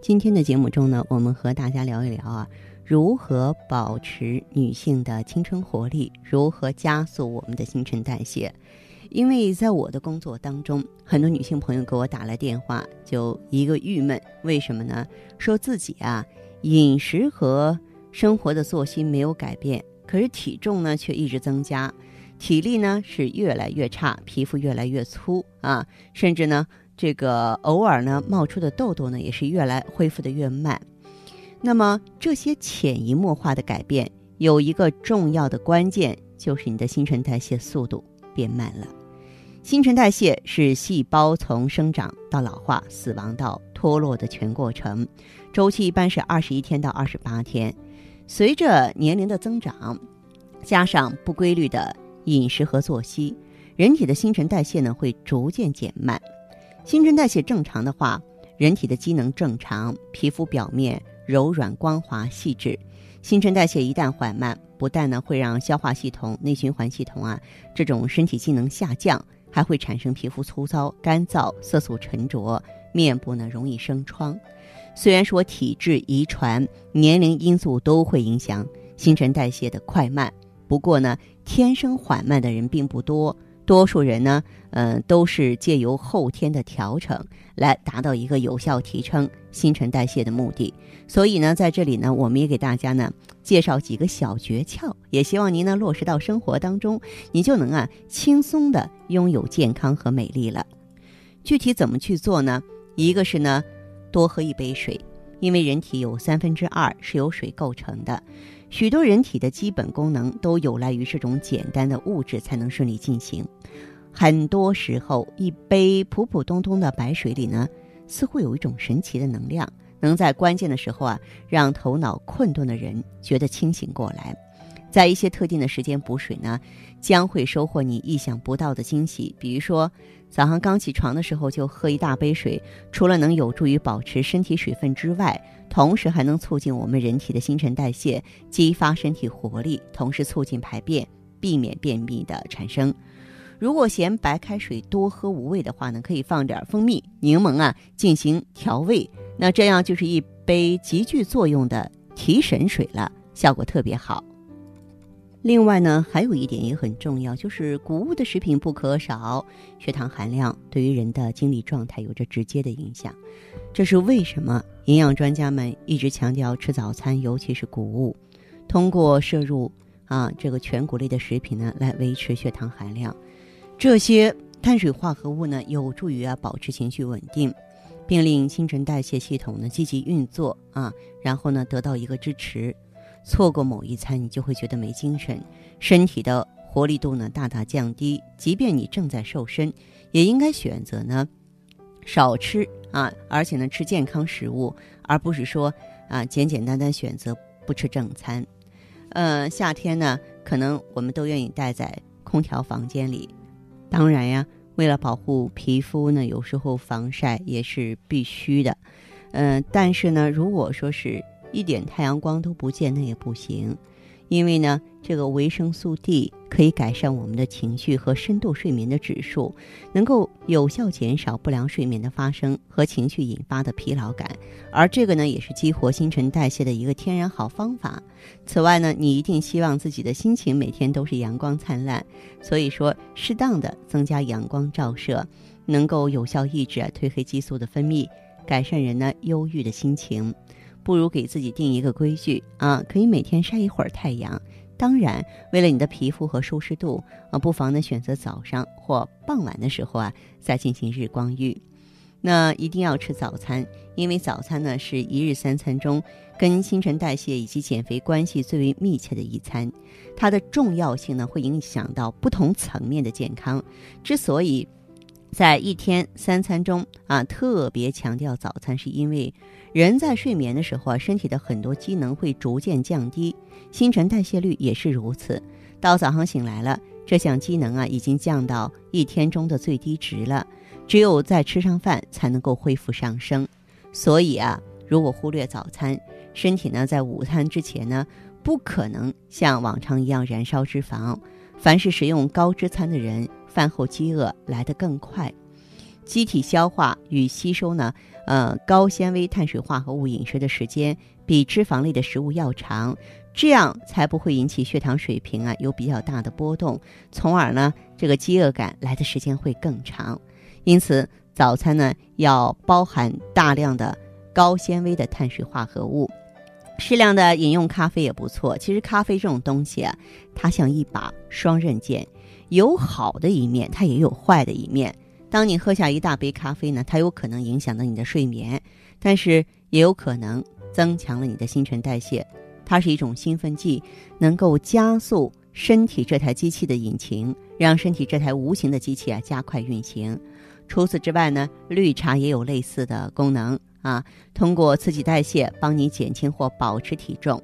今天的节目中呢，我们和大家聊一聊啊，如何保持女性的青春活力，如何加速我们的新陈代谢。因为在我的工作当中，很多女性朋友给我打来电话，就一个郁闷，为什么呢？说自己啊，饮食和生活的作息没有改变，可是体重呢却一直增加，体力呢是越来越差，皮肤越来越粗啊，甚至呢，这个偶尔呢冒出的痘痘呢也是越来恢复的越慢。那么这些潜移默化的改变，有一个重要的关键，就是你的新陈代谢速度变慢了。新陈代谢是细胞从生长到老化、死亡到脱落的全过程，周期一般是二十一天到二十八天。随着年龄的增长，加上不规律的饮食和作息，人体的新陈代谢呢会逐渐减慢。新陈代谢正常的话，人体的机能正常，皮肤表面柔软光滑细致。新陈代谢一旦缓慢，不但呢会让消化系统、内循环系统啊这种身体机能下降。还会产生皮肤粗糙、干燥、色素沉着，面部呢容易生疮。虽然说体质、遗传、年龄因素都会影响新陈代谢的快慢，不过呢，天生缓慢的人并不多。多数人呢，嗯，都是借由后天的调整来达到一个有效提升新陈代谢的目的。所以呢，在这里呢，我们也给大家呢介绍几个小诀窍，也希望您呢落实到生活当中，你就能啊轻松的拥有健康和美丽了。具体怎么去做呢？一个是呢，多喝一杯水，因为人体有三分之二是由水构成的。许多人体的基本功能都有赖于这种简单的物质才能顺利进行。很多时候，一杯普普通通的白水里呢，似乎有一种神奇的能量，能在关键的时候啊，让头脑困顿的人觉得清醒过来。在一些特定的时间补水呢，将会收获你意想不到的惊喜。比如说，早上刚起床的时候就喝一大杯水，除了能有助于保持身体水分之外，同时还能促进我们人体的新陈代谢，激发身体活力，同时促进排便，避免便秘的产生。如果嫌白开水多喝无味的话呢，可以放点蜂蜜、柠檬啊进行调味，那这样就是一杯极具作用的提神水了，效果特别好。另外呢，还有一点也很重要，就是谷物的食品不可少。血糖含量对于人的精力状态有着直接的影响，这是为什么营养专家们一直强调吃早餐，尤其是谷物，通过摄入啊这个全谷类的食品呢，来维持血糖含量。这些碳水化合物呢，有助于啊保持情绪稳定，并令新陈代谢系统呢积极运作啊，然后呢得到一个支持。错过某一餐，你就会觉得没精神，身体的活力度呢大大降低。即便你正在瘦身，也应该选择呢少吃啊，而且呢吃健康食物，而不是说啊简简单单选择不吃正餐。呃，夏天呢，可能我们都愿意待在空调房间里，当然呀，为了保护皮肤呢，有时候防晒也是必须的。嗯，但是呢，如果说是一点太阳光都不见，那也不行，因为呢，这个维生素 D 可以改善我们的情绪和深度睡眠的指数，能够有效减少不良睡眠的发生和情绪引发的疲劳感，而这个呢，也是激活新陈代谢的一个天然好方法。此外呢，你一定希望自己的心情每天都是阳光灿烂，所以说，适当的增加阳光照射，能够有效抑制褪黑激素的分泌，改善人呢忧郁的心情。不如给自己定一个规矩啊，可以每天晒一会儿太阳。当然，为了你的皮肤和舒适度啊，不妨呢选择早上或傍晚的时候啊再进行日光浴。那一定要吃早餐，因为早餐呢是一日三餐中跟新陈代谢以及减肥关系最为密切的一餐，它的重要性呢会影响到不同层面的健康。之所以在一天三餐中啊，特别强调早餐，是因为人在睡眠的时候啊，身体的很多机能会逐渐降低，新陈代谢率也是如此。到早上醒来了，这项机能啊已经降到一天中的最低值了。只有在吃上饭，才能够恢复上升。所以啊，如果忽略早餐，身体呢在午餐之前呢，不可能像往常一样燃烧脂肪。凡是食用高脂餐的人，饭后饥饿来得更快，机体消化与吸收呢，呃，高纤维碳水化合物饮食的时间比脂肪类的食物要长，这样才不会引起血糖水平啊有比较大的波动，从而呢，这个饥饿感来的时间会更长。因此，早餐呢要包含大量的高纤维的碳水化合物，适量的饮用咖啡也不错。其实咖啡这种东西啊，它像一把双刃剑，有好的一面，它也有坏的一面。当你喝下一大杯咖啡呢，它有可能影响到你的睡眠，但是也有可能增强了你的新陈代谢。它是一种兴奋剂，能够加速身体这台机器的引擎，让身体这台无形的机器啊加快运行。除此之外呢，绿茶也有类似的功能啊，通过刺激代谢，帮你减轻或保持体重。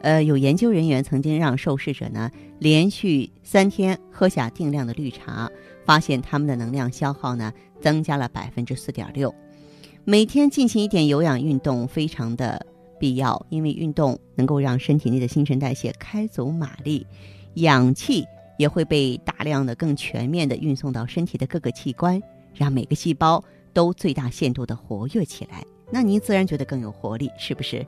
呃，有研究人员曾经让受试者呢连续三天喝下定量的绿茶，发现他们的能量消耗呢增加了百分之四点六。每天进行一点有氧运动非常的必要，因为运动能够让身体内的新陈代谢开足马力，氧气也会被大量的、更全面的运送到身体的各个器官。让每个细胞都最大限度的活跃起来，那您自然觉得更有活力，是不是？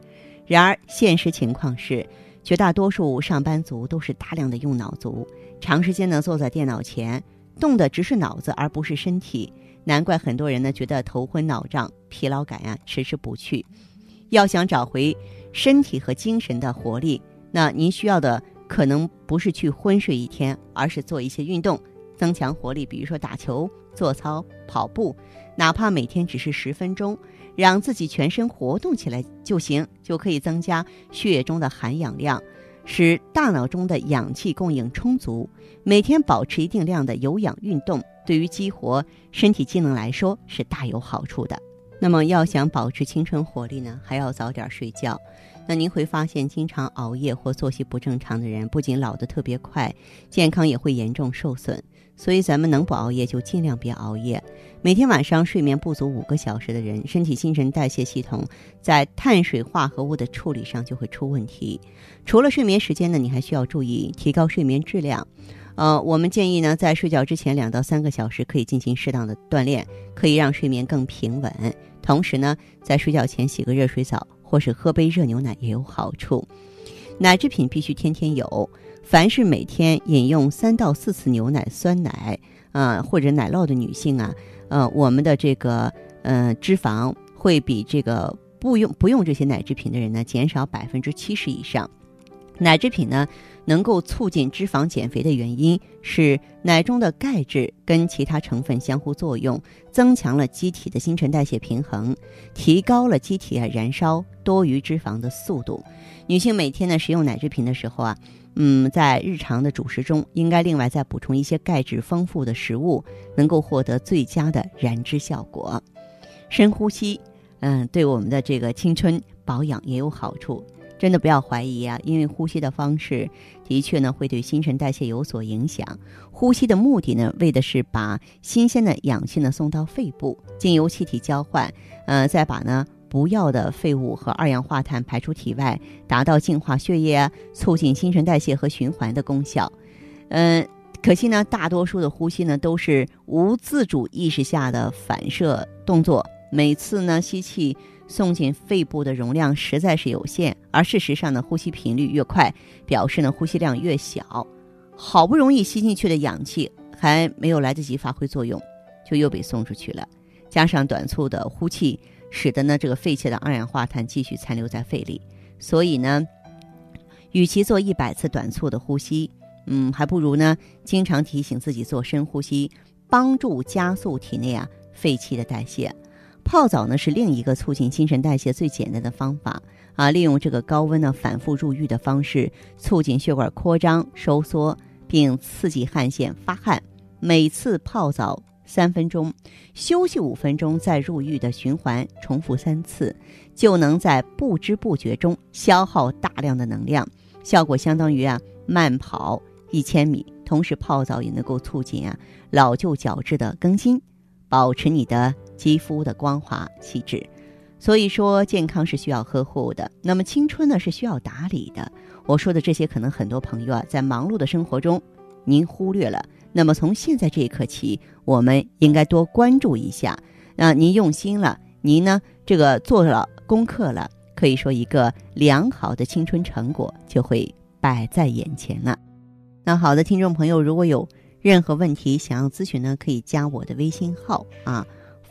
然而现实情况是，绝大多数上班族都是大量的用脑族，长时间呢坐在电脑前，动的只是脑子而不是身体。难怪很多人呢觉得头昏脑胀、疲劳感呀迟迟不去。要想找回身体和精神的活力，那您需要的可能不是去昏睡一天，而是做一些运动。增强活力，比如说打球、做操、跑步，哪怕每天只是十分钟，让自己全身活动起来就行，就可以增加血液中的含氧量，使大脑中的氧气供应充足。每天保持一定量的有氧运动，对于激活身体机能来说是大有好处的。那么，要想保持青春活力呢，还要早点睡觉。那您会发现，经常熬夜或作息不正常的人，不仅老得特别快，健康也会严重受损。所以，咱们能不熬夜就尽量别熬夜。每天晚上睡眠不足五个小时的人，身体新陈代谢系统在碳水化合物的处理上就会出问题。除了睡眠时间呢，你还需要注意提高睡眠质量。呃，我们建议呢，在睡觉之前两到三个小时可以进行适当的锻炼，可以让睡眠更平稳。同时呢，在睡觉前洗个热水澡，或是喝杯热牛奶也有好处。奶制品必须天天有。凡是每天饮用三到四次牛奶、酸奶啊或者奶酪的女性啊，呃，我们的这个呃脂肪会比这个不用不用这些奶制品的人呢减少百分之七十以上。奶制品呢能够促进脂肪减肥的原因是奶中的钙质跟其他成分相互作用，增强了机体的新陈代谢平衡，提高了机体啊燃烧多余脂肪的速度。女性每天呢食用奶制品的时候啊。嗯，在日常的主食中，应该另外再补充一些钙质丰富的食物，能够获得最佳的燃脂效果。深呼吸，嗯，对我们的这个青春保养也有好处。真的不要怀疑啊，因为呼吸的方式的确呢会对新陈代谢有所影响。呼吸的目的呢，为的是把新鲜的氧气呢送到肺部，经由气体交换，呃，再把呢。不要的废物和二氧化碳排出体外，达到净化血液、促进新陈代谢和循环的功效。嗯，可惜呢，大多数的呼吸呢都是无自主意识下的反射动作。每次呢吸气送进肺部的容量实在是有限，而事实上呢，呼吸频率越快，表示呢呼吸量越小。好不容易吸进去的氧气还没有来得及发挥作用，就又被送出去了。加上短促的呼气。使得呢，这个废弃的二氧化碳继续残留在肺里，所以呢，与其做一百次短促的呼吸，嗯，还不如呢，经常提醒自己做深呼吸，帮助加速体内啊废气的代谢。泡澡呢是另一个促进新陈代谢最简单的方法啊，利用这个高温呢反复入浴的方式，促进血管扩张收缩，并刺激汗腺发汗。每次泡澡三分钟，休息五分钟再入浴的循环，重复三次，就能在不知不觉中消耗大量的能量，效果相当于啊慢跑一千米。同时泡澡也能够促进啊老旧角质的更新，保持你的肌肤的光滑细致。所以说，健康是需要呵护的。那么，青春呢是需要打理的。我说的这些，可能很多朋友啊，在忙碌的生活中，您忽略了。那么，从现在这一刻起，我们应该多关注一下。那您用心了，您呢，这个做了功课了，可以说一个良好的青春成果就会摆在眼前了。那好的，听众朋友，如果有任何问题想要咨询呢，可以加我的微信号啊。